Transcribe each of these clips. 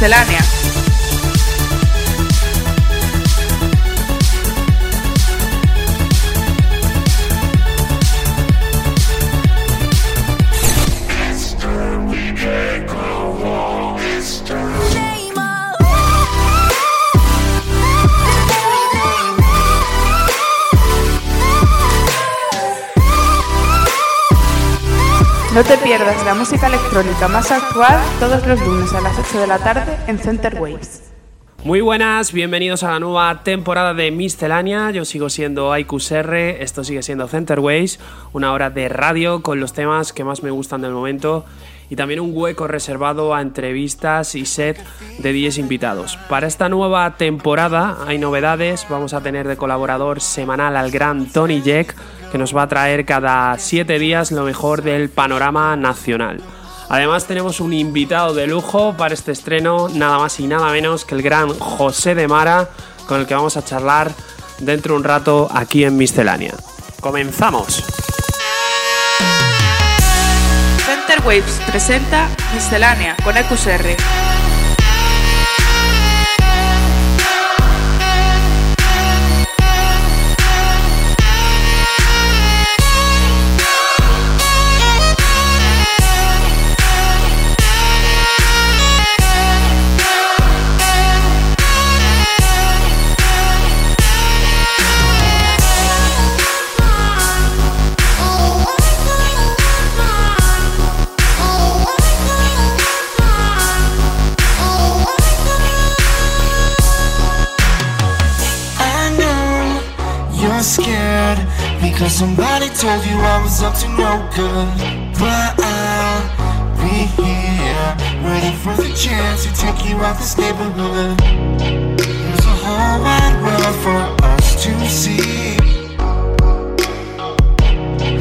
Miscelánea. No te pierdas la música electrónica más actual todos los lunes a las 8 de la tarde en Center Waves. Muy buenas, bienvenidos a la nueva temporada de Miscelánea. Yo sigo siendo IQSR, esto sigue siendo Center Waves, una hora de radio con los temas que más me gustan del momento y también un hueco reservado a entrevistas y set de 10 invitados. Para esta nueva temporada hay novedades, vamos a tener de colaborador semanal al gran Tony Jack que nos va a traer cada 7 días lo mejor del panorama nacional. Además tenemos un invitado de lujo para este estreno, nada más y nada menos que el gran José de Mara, con el que vamos a charlar dentro de un rato aquí en Miscelánea. ¡Comenzamos! Center Waves presenta Miscelánea con EQSR. Up to no good. But I'll be here, waiting for the chance to take you out this neighborhood. There's a whole wide world for us to see.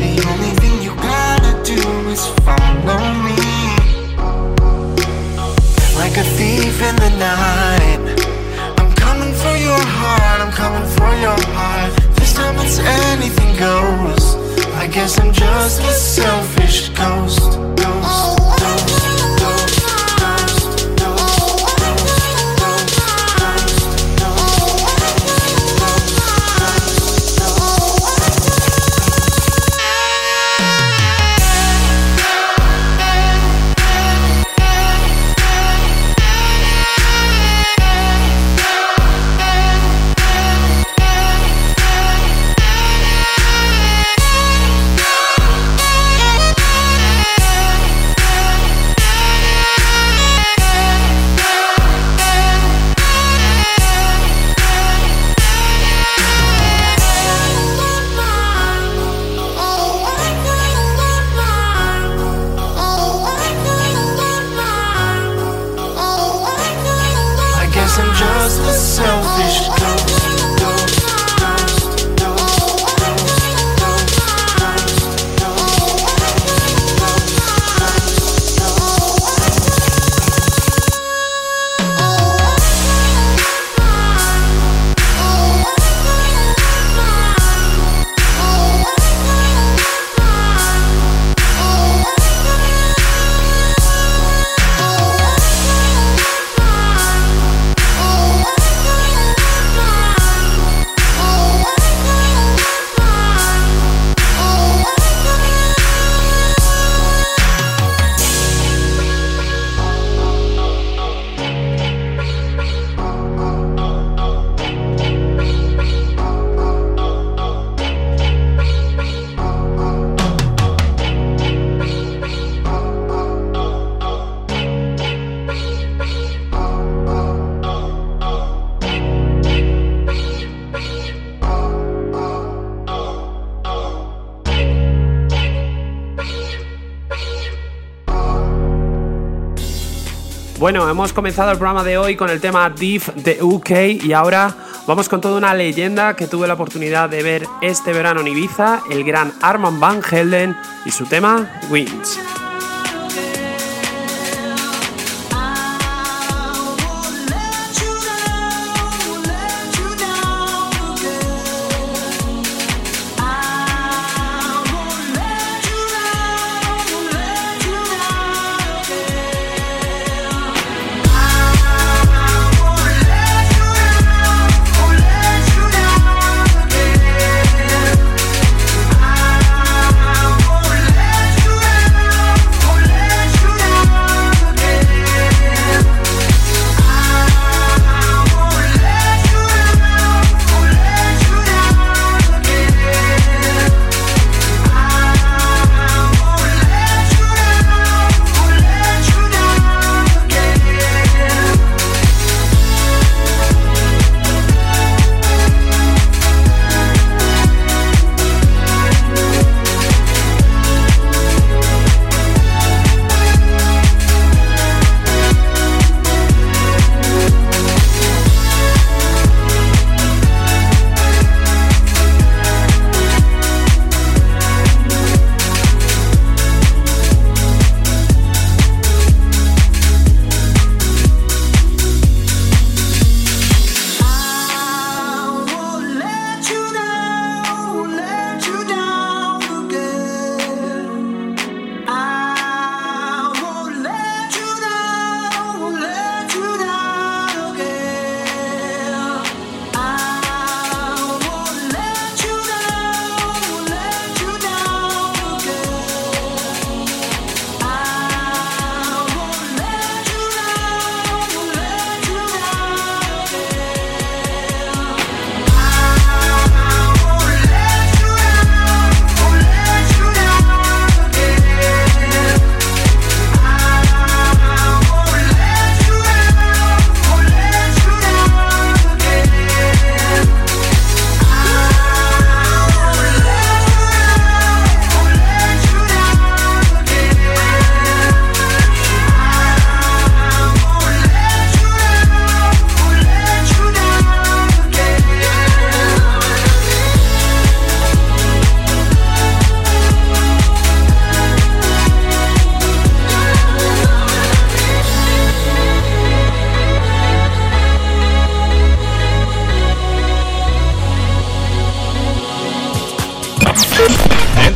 The only thing you gotta do is follow me. Like a thief in the night. I'm coming for your heart, I'm coming for your heart. This time it's anything goes. Guess I'm just a selfish ghost, just the same. Bueno, hemos comenzado el programa de hoy con el tema Div de UK y ahora vamos con toda una leyenda que tuve la oportunidad de ver este verano en Ibiza, el gran Armand Van Helden y su tema Wings.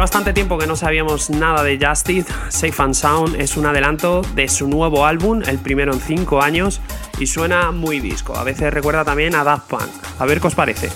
Hacía bastante tiempo que no sabíamos nada de Justice, Safe and Sound es un adelanto de su nuevo álbum, el primero en 5 años, y suena muy disco. A veces recuerda también a Daft Punk. A ver qué os parece.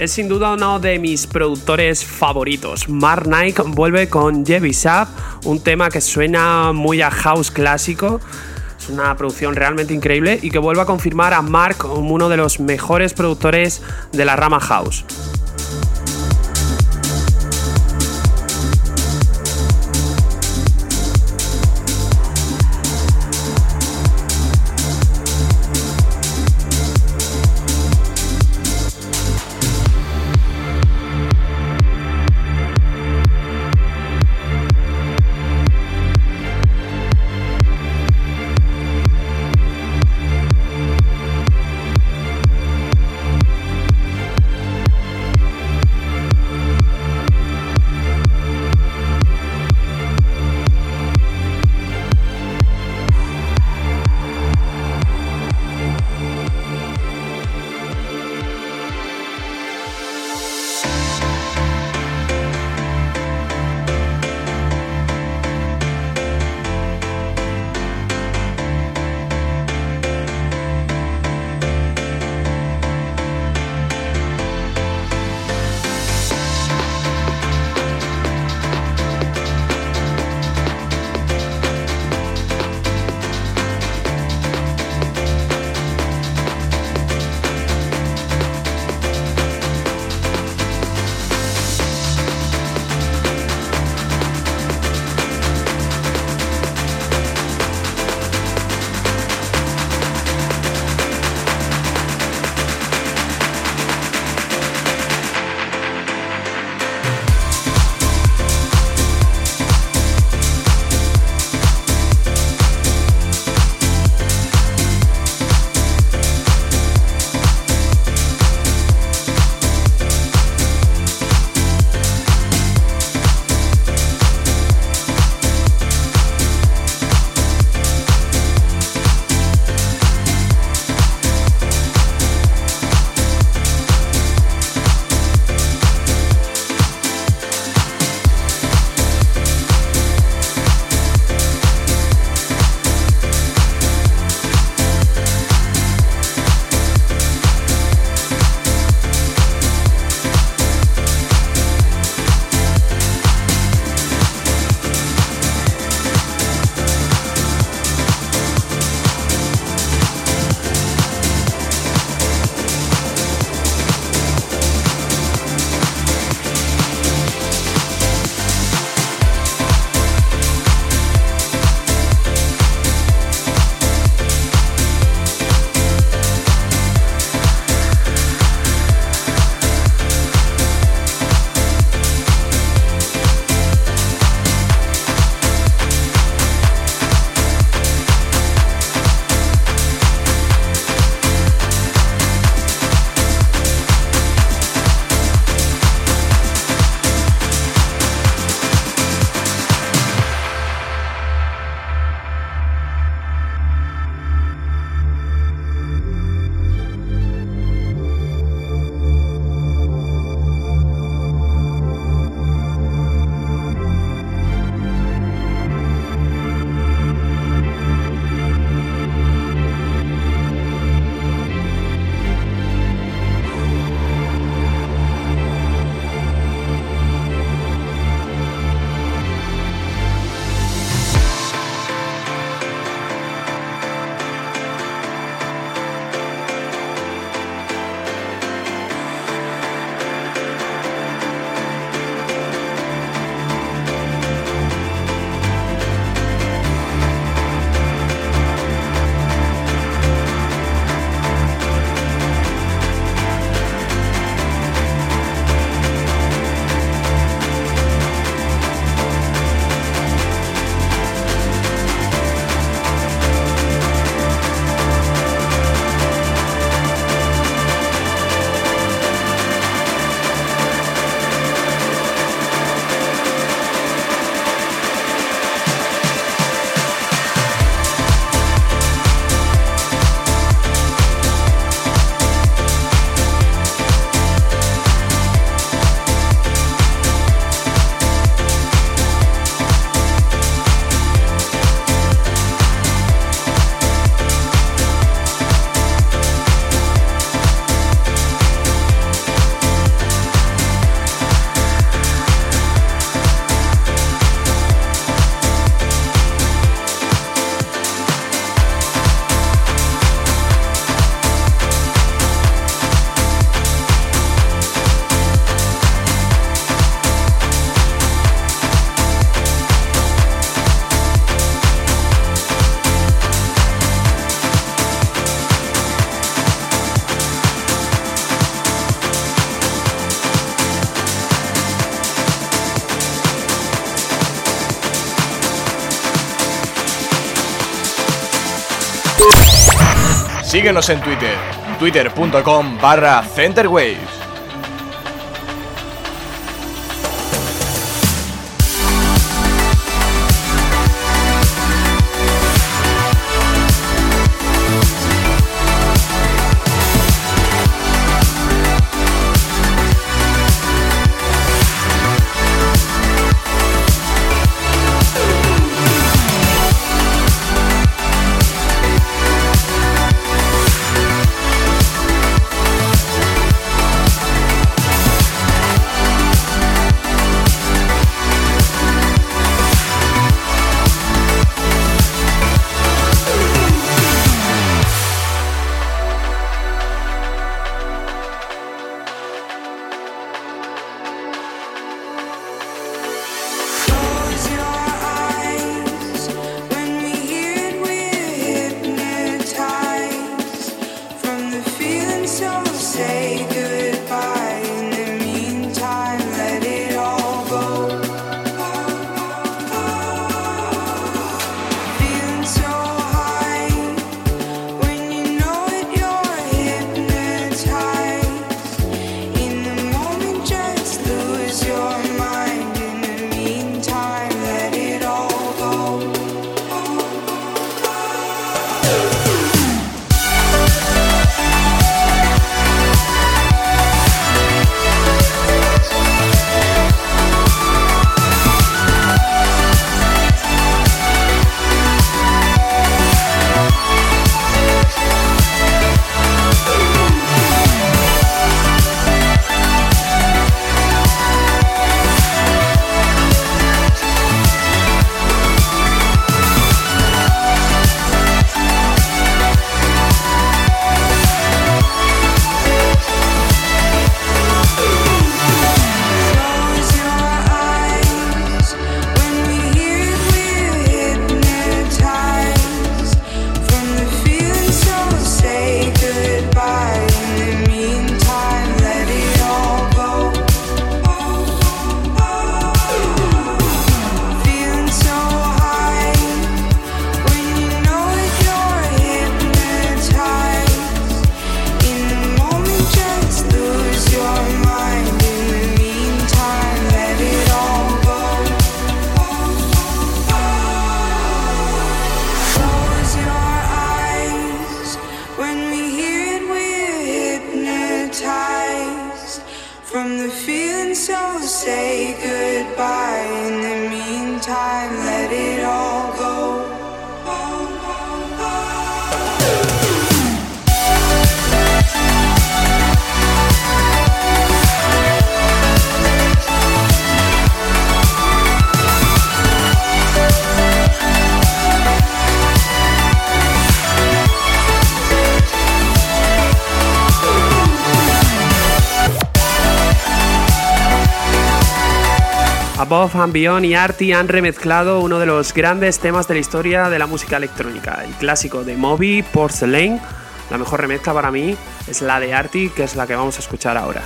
Es sin duda uno de mis productores favoritos. Mark Knight vuelve con Jevi Sap, un tema que suena muy a house clásico. Es una producción realmente increíble y que vuelve a confirmar a Mark como uno de los mejores productores de la rama house. Síguenos en Twitter, twitter.com barra centerwaves. Beyond y Artie han remezclado uno de los grandes temas de la historia de la música electrónica, el clásico de Moby, Porcelain. La mejor remezcla para mí es la de Artie, que es la que vamos a escuchar ahora.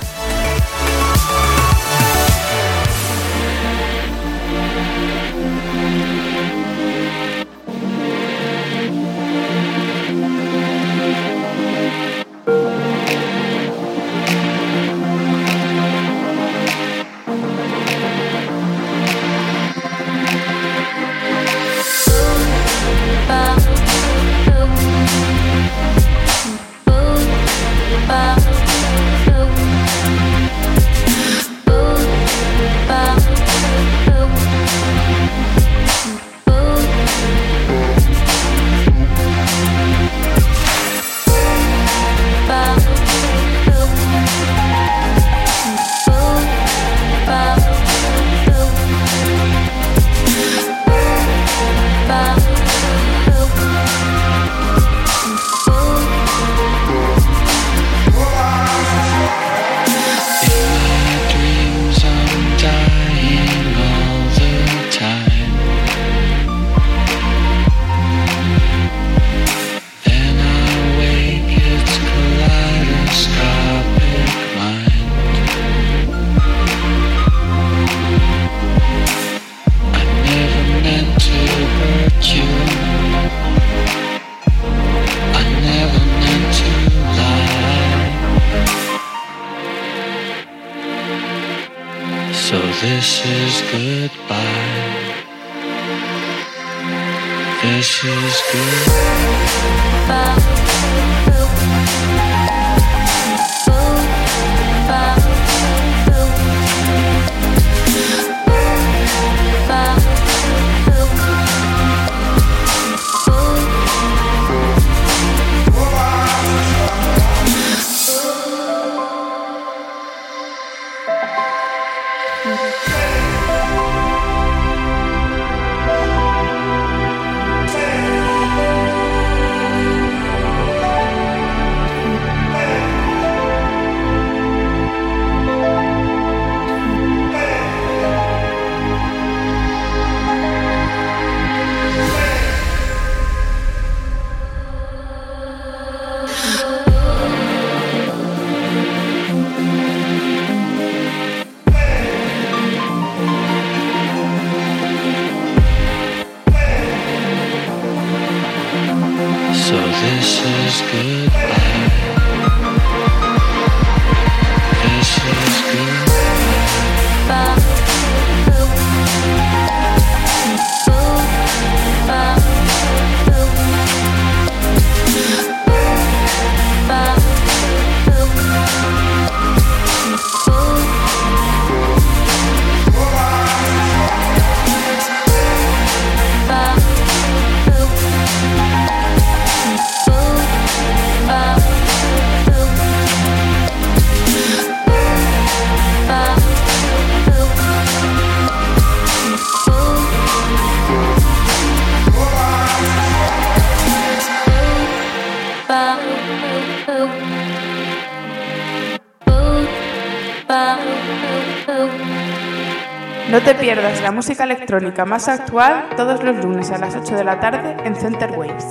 Música electrónica más actual todos los lunes a las 8 de la tarde en Center Waves.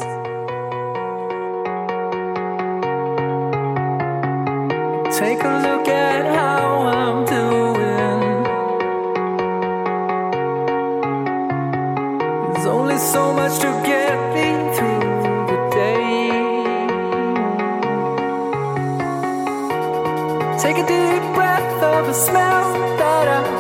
Take a look at how I'm doing. There's only so much to get me through. Take a deep breath of a smell that I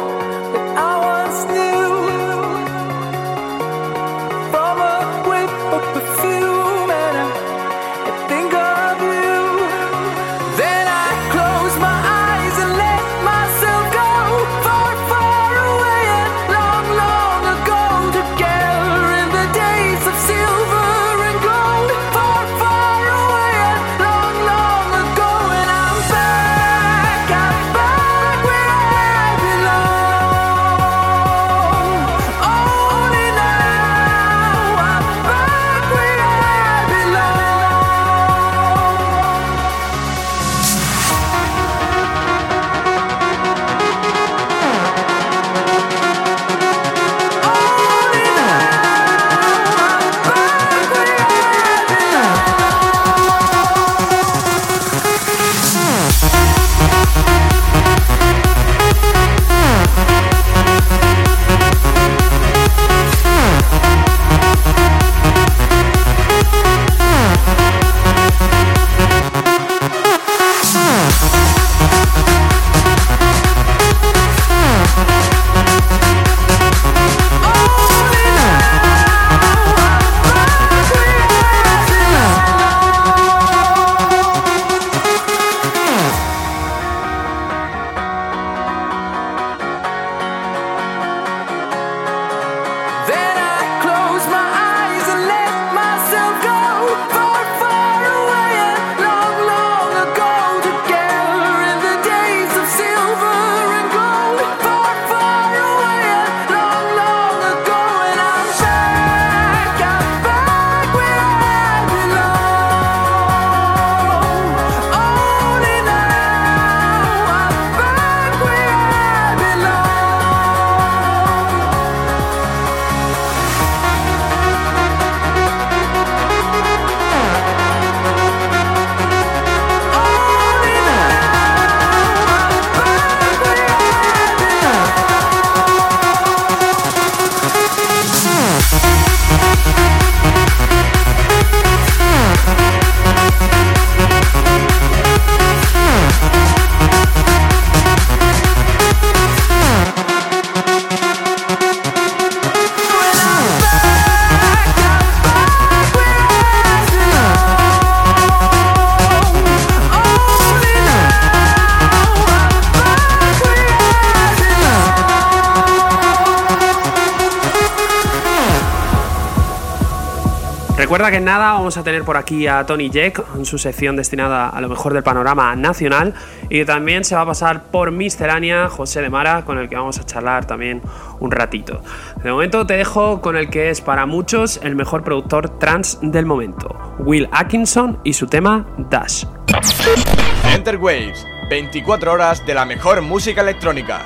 vamos a tener por aquí a Tony Jack en su sección destinada a lo mejor del panorama nacional y también se va a pasar por Miscelánea José de Mara con el que vamos a charlar también un ratito. De momento te dejo con el que es para muchos el mejor productor trans del momento, Will Atkinson y su tema Dash. Enter Waves, 24 horas de la mejor música electrónica.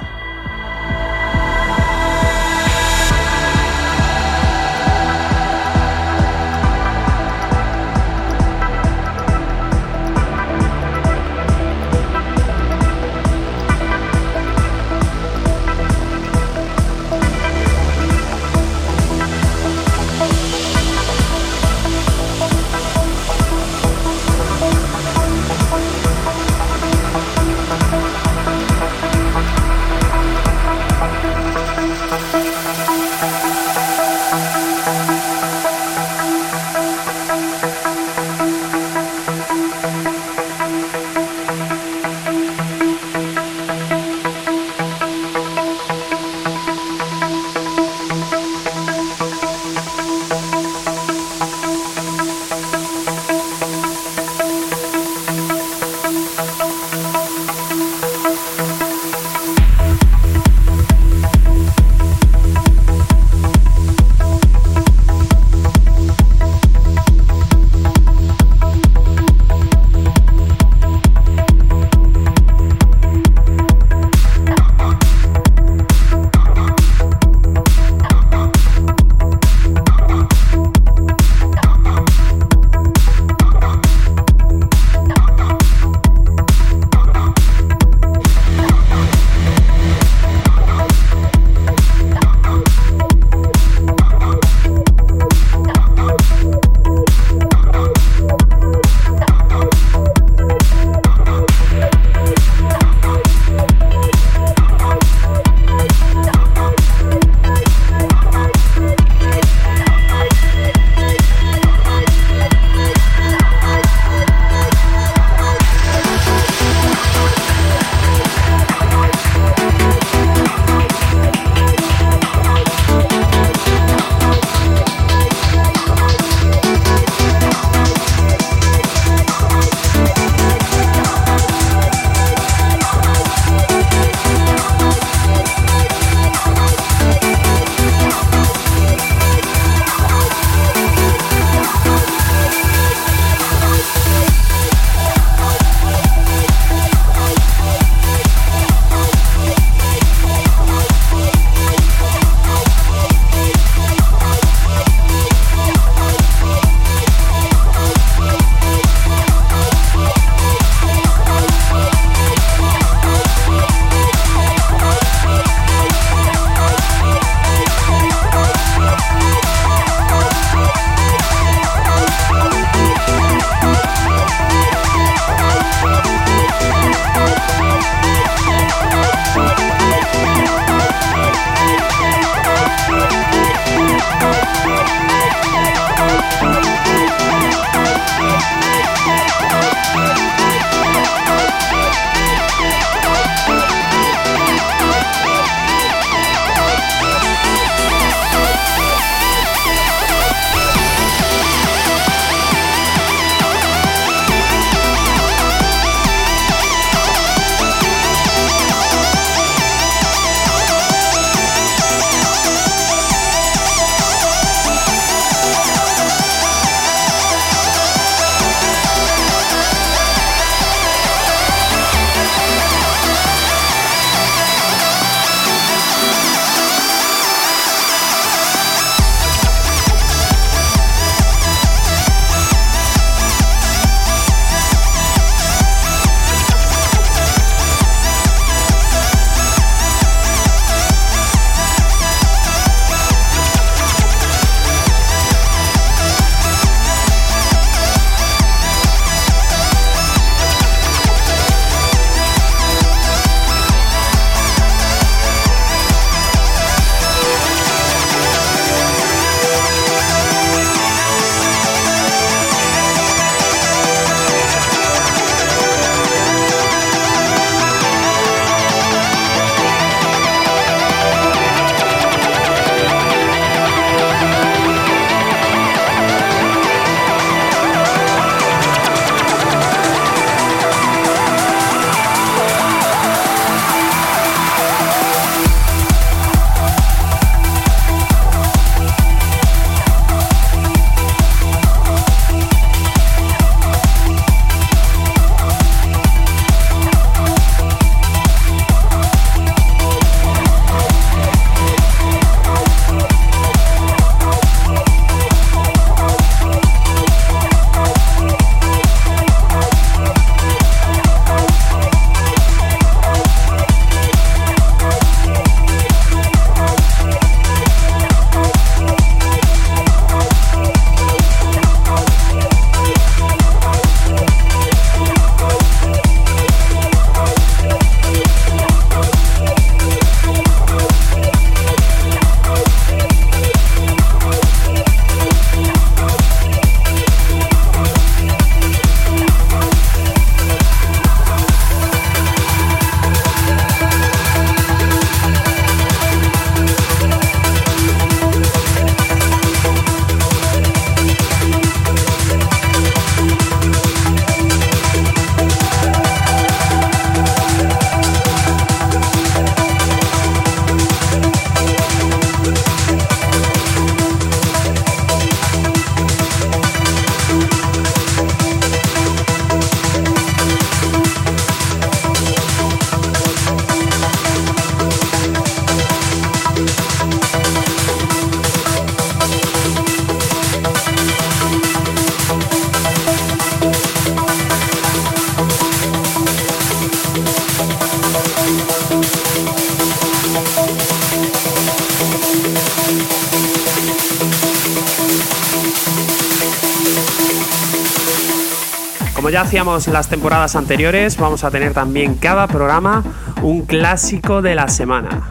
Ya hacíamos las temporadas anteriores, vamos a tener también cada programa un clásico de la semana.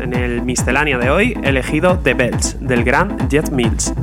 En el misceláneo de hoy, elegido The Bells, del gran Jet Mills.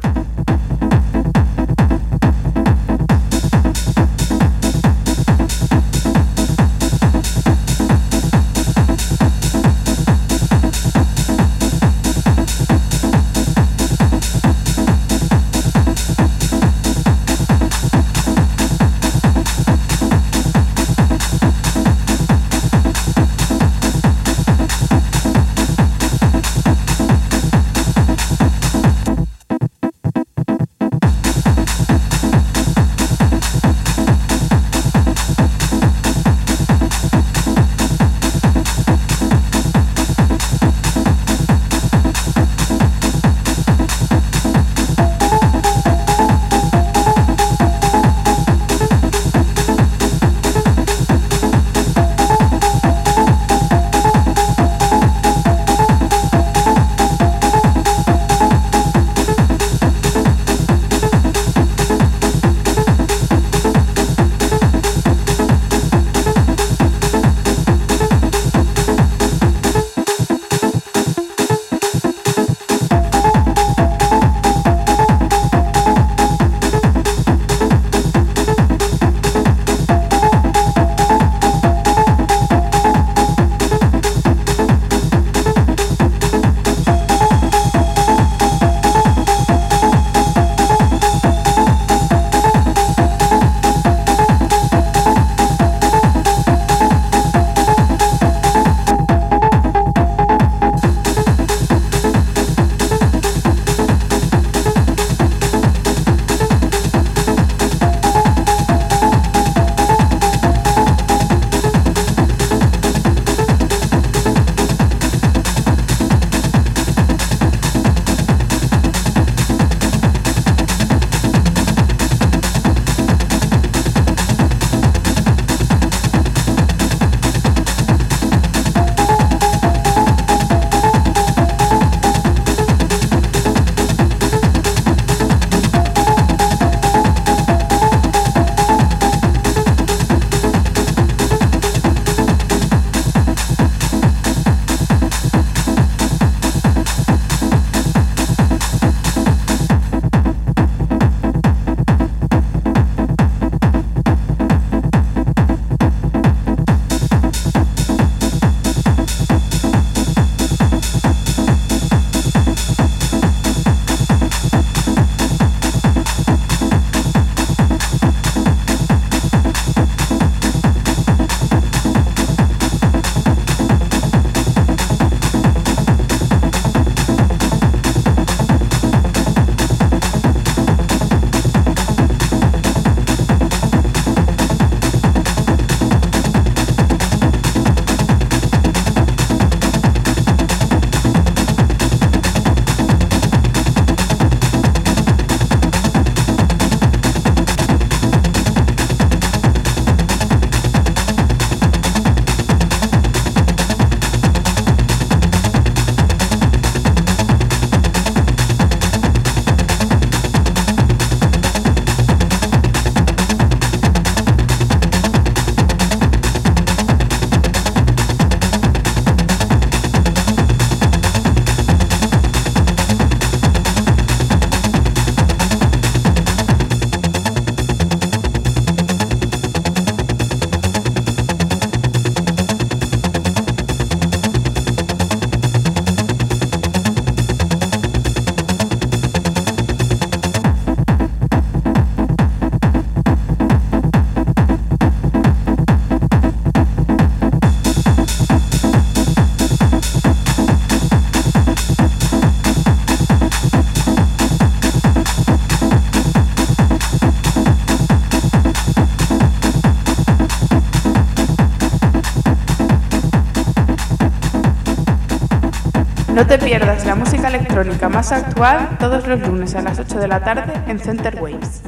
Te pierdas la música electrónica más actual todos los lunes a las 8 de la tarde en Center Waves.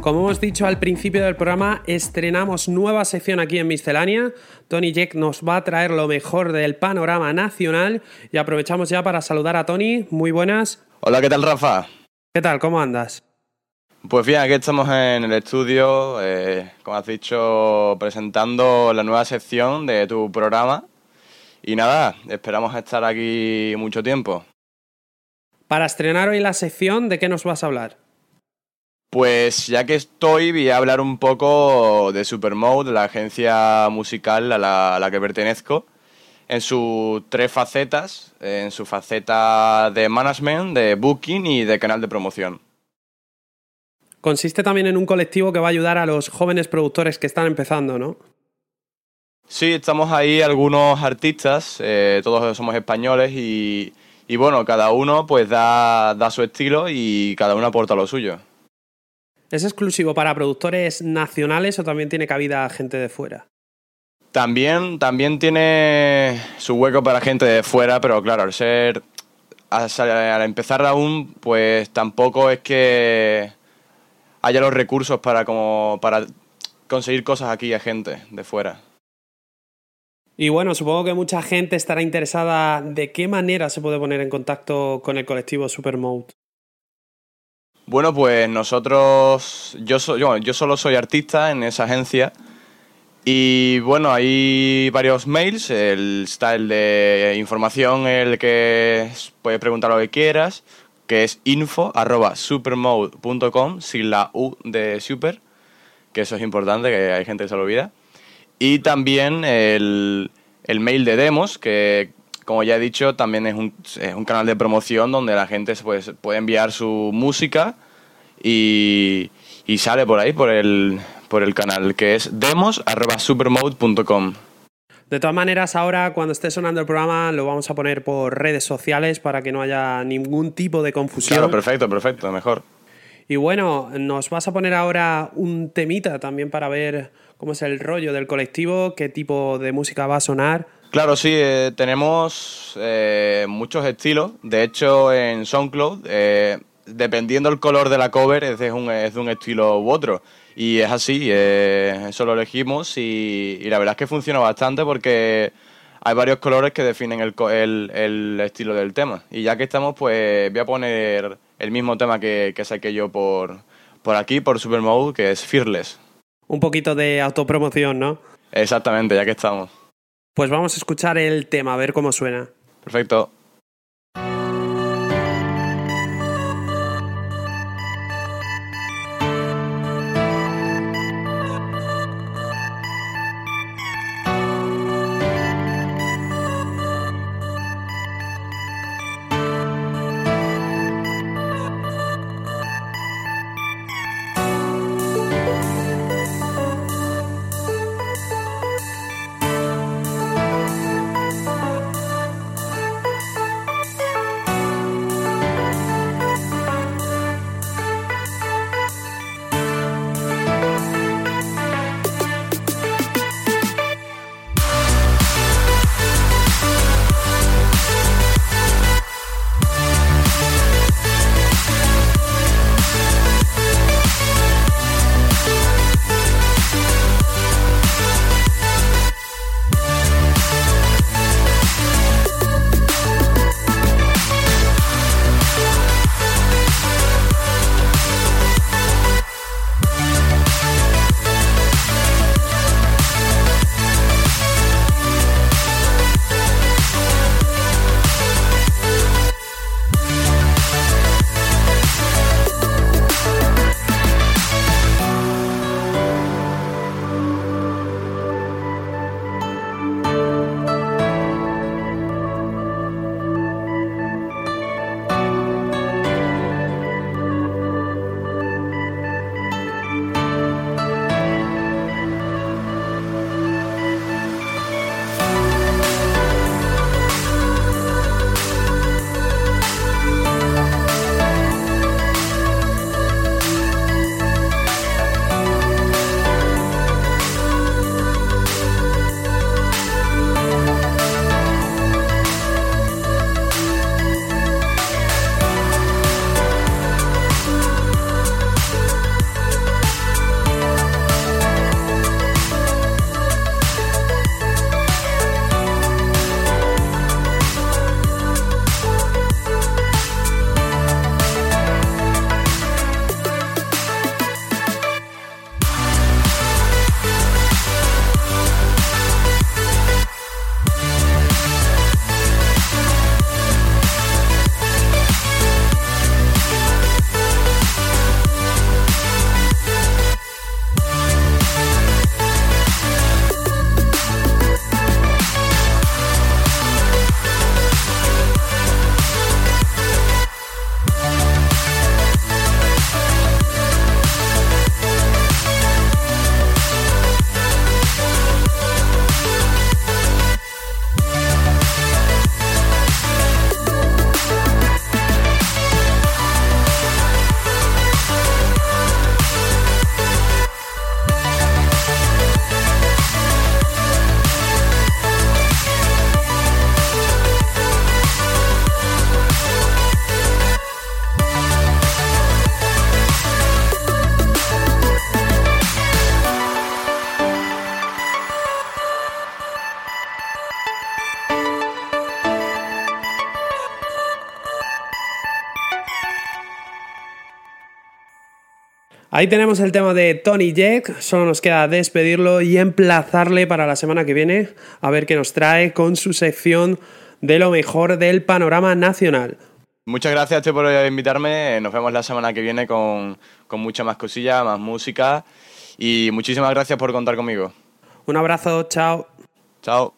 Como hemos dicho al principio del programa, estrenamos nueva sección aquí en Miscelánea. Tony Jack nos va a traer lo mejor del panorama nacional y aprovechamos ya para saludar a Tony. Muy buenas. Hola, ¿qué tal, Rafa? ¿Qué tal? ¿Cómo andas? Pues bien, aquí estamos en el estudio, eh, como has dicho, presentando la nueva sección de tu programa. Y nada, esperamos estar aquí mucho tiempo. Para estrenar hoy la sección, ¿de qué nos vas a hablar? Pues ya que estoy, voy a hablar un poco de Supermode, la agencia musical a la, a la que pertenezco, en sus tres facetas, en su faceta de management, de booking y de canal de promoción. Consiste también en un colectivo que va a ayudar a los jóvenes productores que están empezando, ¿no? Sí, estamos ahí algunos artistas, eh, todos somos españoles y, y bueno, cada uno pues da, da su estilo y cada uno aporta lo suyo. ¿Es exclusivo para productores nacionales o también tiene cabida gente de fuera? También, también tiene su hueco para gente de fuera, pero claro, al ser. Al, al empezar aún, pues tampoco es que haya los recursos para como. para conseguir cosas aquí a gente de fuera. Y bueno, supongo que mucha gente estará interesada de qué manera se puede poner en contacto con el colectivo Supermode. Bueno, pues nosotros, yo, yo, yo solo soy artista en esa agencia y bueno, hay varios mails, el, está el de información, el que es- puedes preguntar lo que quieras, que es info arroba supermode.com, sin la U de super, que eso es importante, que hay gente que se lo olvida. Y también el, el mail de demos, que como ya he dicho, también es un, es un canal de promoción donde la gente puede, puede enviar su música y, y sale por ahí, por el, por el canal, que es demos.supermode.com. De todas maneras, ahora cuando esté sonando el programa lo vamos a poner por redes sociales para que no haya ningún tipo de confusión. Claro, perfecto, perfecto, mejor. Y bueno, nos vas a poner ahora un temita también para ver cómo es el rollo del colectivo, qué tipo de música va a sonar. Claro, sí, eh, tenemos eh, muchos estilos. De hecho, en SoundCloud, eh, dependiendo el color de la cover, es de un, es de un estilo u otro. Y es así, eso lo elegimos y, y la verdad es que funciona bastante porque hay varios colores que definen el, el- el estilo del tema. Y ya que estamos, pues voy a poner el mismo tema que, que saqué yo por, por aquí, por Supermode, que es Fearless. Un poquito de autopromoción, ¿no? Exactamente, ya que estamos. Pues vamos a escuchar el tema, a ver cómo suena. Perfecto. Ahí tenemos el tema de Tony Jack, solo nos queda despedirlo y emplazarle para la semana que viene a ver qué nos trae con su sección de lo mejor del panorama nacional. Muchas gracias Che, por invitarme. Nos vemos la semana que viene con, con mucha más cosillas, más música. Y muchísimas gracias por contar conmigo. Un abrazo, chao. Chao.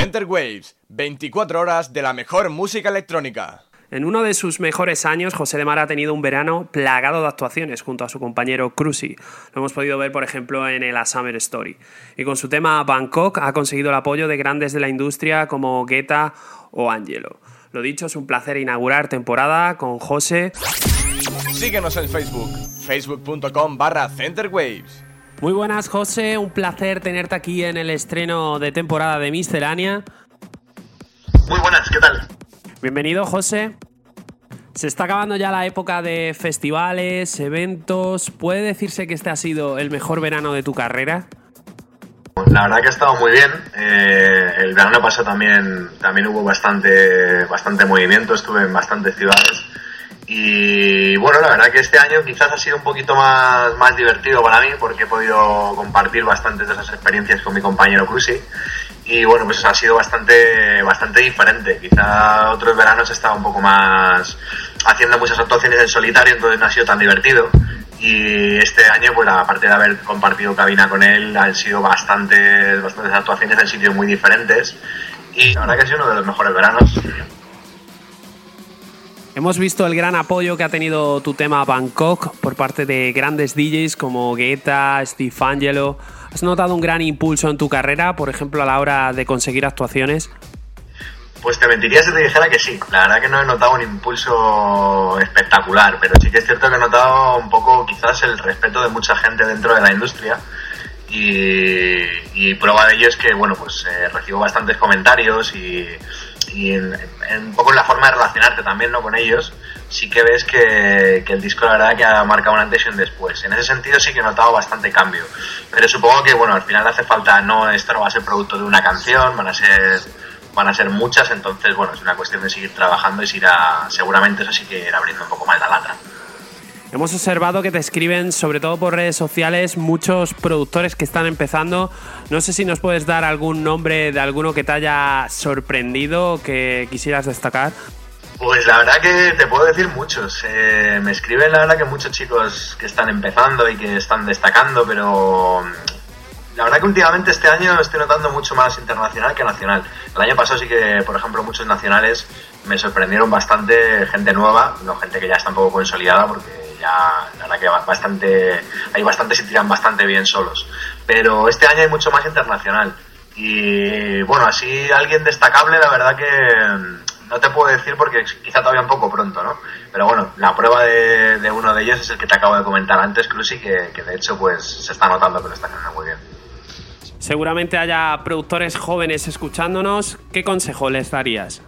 Enter Waves, 24 horas de la mejor música electrónica. En uno de sus mejores años, José de Mar ha tenido un verano plagado de actuaciones junto a su compañero Cruzy. Lo hemos podido ver, por ejemplo, en el A Summer Story. Y con su tema Bangkok ha conseguido el apoyo de grandes de la industria como Guetta o Angelo. Lo dicho, es un placer inaugurar temporada con José. Síguenos en Facebook, facebook.com barra centerwaves. Muy buenas, José. Un placer tenerte aquí en el estreno de temporada de Miscelánea. Muy buenas, ¿qué tal? Bienvenido, José. Se está acabando ya la época de festivales, eventos. ¿Puede decirse que este ha sido el mejor verano de tu carrera? La verdad que ha estado muy bien. Eh, el verano pasado también, también hubo bastante, bastante movimiento, estuve en bastantes ciudades. Y bueno, la verdad que este año quizás ha sido un poquito más, más divertido para mí porque he podido compartir bastantes de esas experiencias con mi compañero Cruzy. Y bueno, pues ha sido bastante, bastante diferente. Quizá otros veranos he estado un poco más haciendo muchas actuaciones en solitario, entonces no ha sido tan divertido. Y este año, pues aparte de haber compartido cabina con él, han sido bastantes, bastantes actuaciones en sitios muy diferentes. Y la verdad que ha sido uno de los mejores veranos. Hemos visto el gran apoyo que ha tenido tu tema Bangkok por parte de grandes DJs como Guetta, Steve Angelo. ¿Has notado un gran impulso en tu carrera, por ejemplo, a la hora de conseguir actuaciones? Pues te mentiría si te dijera que sí. La verdad que no he notado un impulso espectacular, pero sí que es cierto que he notado un poco quizás el respeto de mucha gente dentro de la industria. Y, prueba de ello es que, bueno, pues eh, recibo bastantes comentarios y, un poco en la forma de relacionarte también ¿no? con ellos, sí que ves que, que el disco la verdad que ha marcado un antes y un después. En ese sentido sí que he notado bastante cambio. Pero supongo que, bueno, al final hace falta, no, esto no va a ser producto de una canción, van a ser van a ser muchas, entonces bueno, es una cuestión de seguir trabajando y se irá, seguramente eso sí que irá abriendo un poco más la lata. Hemos observado que te escriben, sobre todo por redes sociales, muchos productores que están empezando. No sé si nos puedes dar algún nombre de alguno que te haya sorprendido que quisieras destacar. Pues la verdad que te puedo decir muchos. Eh, me escriben la verdad que muchos chicos que están empezando y que están destacando, pero la verdad que últimamente este año estoy notando mucho más internacional que nacional. El año pasado sí que, por ejemplo, muchos nacionales me sorprendieron bastante, gente nueva, no gente que ya está un poco consolidada, porque ya la verdad que bastante, hay bastantes y tiran bastante bien solos. Pero este año hay mucho más internacional. Y bueno, así alguien destacable, la verdad que no te puedo decir porque quizá todavía un poco pronto, ¿no? Pero bueno, la prueba de, de uno de ellos es el que te acabo de comentar antes, Cruzy, que, que de hecho pues se está notando que lo está haciendo muy bien. Seguramente haya productores jóvenes escuchándonos. ¿Qué consejo les darías?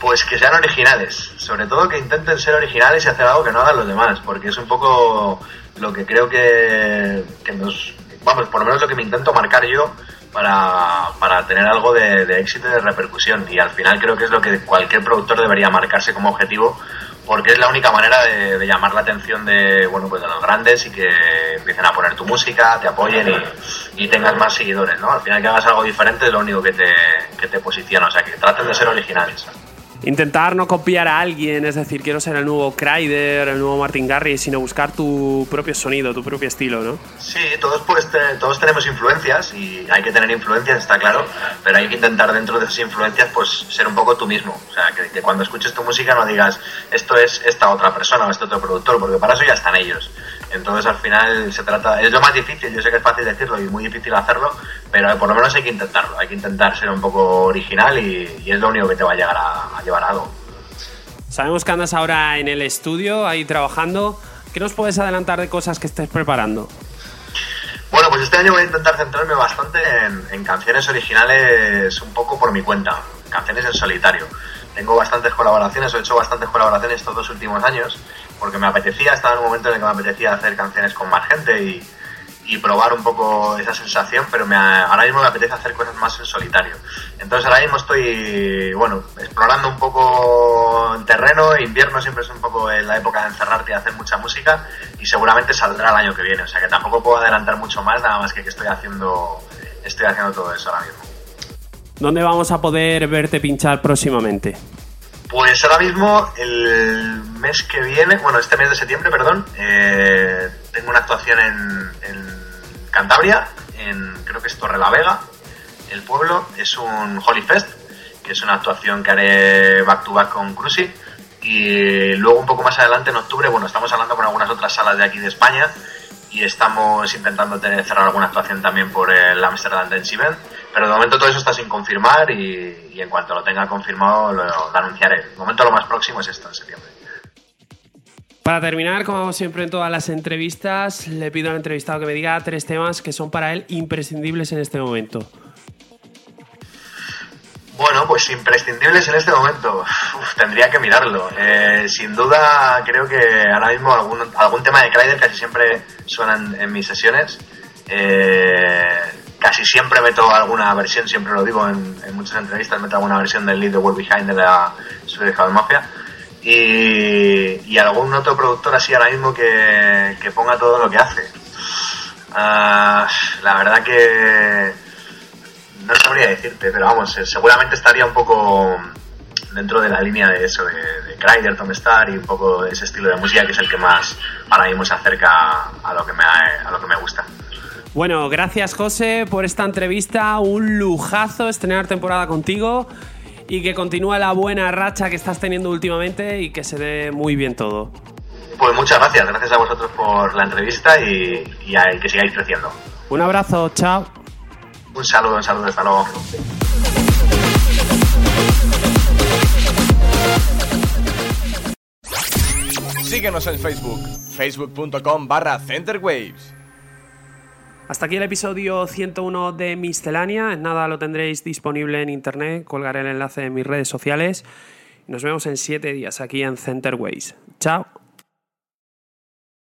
Pues que sean originales, sobre todo que intenten ser originales y hacer algo que no hagan los demás, porque es un poco lo que creo que, que nos, vamos, por lo menos lo que me intento marcar yo para, para tener algo de, de éxito y de repercusión. Y al final creo que es lo que cualquier productor debería marcarse como objetivo, porque es la única manera de, de llamar la atención de, bueno, pues de los grandes y que empiecen a poner tu música, te apoyen y, y tengas más seguidores, ¿no? Al final que hagas algo diferente es lo único que te, que te posiciona, o sea, que traten de ser originales. Intentar no copiar a alguien, es decir, quiero ser el nuevo Kryder, el nuevo Martin Garrix, sino buscar tu propio sonido, tu propio estilo, ¿no? Sí, todos, pues, todos tenemos influencias y hay que tener influencias, está claro, pero hay que intentar dentro de esas influencias pues ser un poco tú mismo. O sea, que, que cuando escuches tu música no digas esto es esta otra persona o este otro productor, porque para eso ya están ellos. Entonces al final se trata, es lo más difícil, yo sé que es fácil decirlo y muy difícil hacerlo, pero por lo menos hay que intentarlo, hay que intentar ser un poco original y, y es lo único que te va a llegar a, a llevar a algo. Sabemos que andas ahora en el estudio, ahí trabajando. ¿Qué nos puedes adelantar de cosas que estés preparando? Bueno, pues este año voy a intentar centrarme bastante en, en canciones originales un poco por mi cuenta, canciones en solitario. Tengo bastantes colaboraciones, he hecho bastantes colaboraciones estos dos últimos años, porque me apetecía, estaba en un momento en el que me apetecía hacer canciones con más gente y, y probar un poco esa sensación, pero me, ahora mismo me apetece hacer cosas más en solitario. Entonces ahora mismo estoy, bueno, explorando un poco terreno. Invierno siempre es un poco la época de encerrarte y hacer mucha música y seguramente saldrá el año que viene. O sea que tampoco puedo adelantar mucho más, nada más que que estoy haciendo, estoy haciendo todo eso ahora mismo. ¿Dónde vamos a poder verte pinchar próximamente? Pues ahora mismo, el mes que viene, bueno, este mes de septiembre, perdón, eh, tengo una actuación en, Cantabria, en creo que es Torre la Vega, el pueblo, es un Holy Fest, que es una actuación que haré back to back con Cruci. Y luego un poco más adelante, en octubre, bueno, estamos hablando con algunas otras salas de aquí de España y estamos intentando cerrar alguna actuación también por el Amsterdam Dance Event. Pero de momento todo eso está sin confirmar y, en cuanto lo tenga confirmado lo, lo anunciaré. De momento lo más próximo es esto, en septiembre. Para terminar, como siempre en todas las entrevistas, le pido al entrevistado que me diga tres temas que son para él imprescindibles en este momento. Bueno, pues imprescindibles en este momento. Tendría que mirarlo. Eh, sin duda, creo que ahora mismo algún, algún tema de Cryder casi siempre suena en, mis sesiones. Eh, casi siempre meto alguna versión, siempre lo digo en, muchas entrevistas, meto alguna versión del Lead the World Behind de la Swedish House Mafia. Y, y, algún otro productor así ahora mismo que, que ponga todo lo que hace. Uh, la verdad que no sabría decirte, pero vamos, eh, seguramente estaría un poco dentro de la línea de eso, de, de Kryder, Tom Star y un poco de ese estilo de música que es el que más ahora mismo se acerca a lo que me, a lo que me gusta. Bueno, gracias José por esta entrevista, un lujazo estrenar temporada contigo y que continúe la buena racha que estás teniendo últimamente y que se dé muy bien todo. Pues muchas gracias, gracias a vosotros por la entrevista y, y, a, que sigáis creciendo. Un abrazo, chao. Un saludo, un saludo, hasta luego. Síguenos en Facebook, facebook.com barra Centerwaves. Hasta aquí el episodio 101 de Miscelánea. En nada lo tendréis disponible en internet. Colgaré el enlace en mis redes sociales. Nos vemos en 7 días aquí en Centerways. Chao.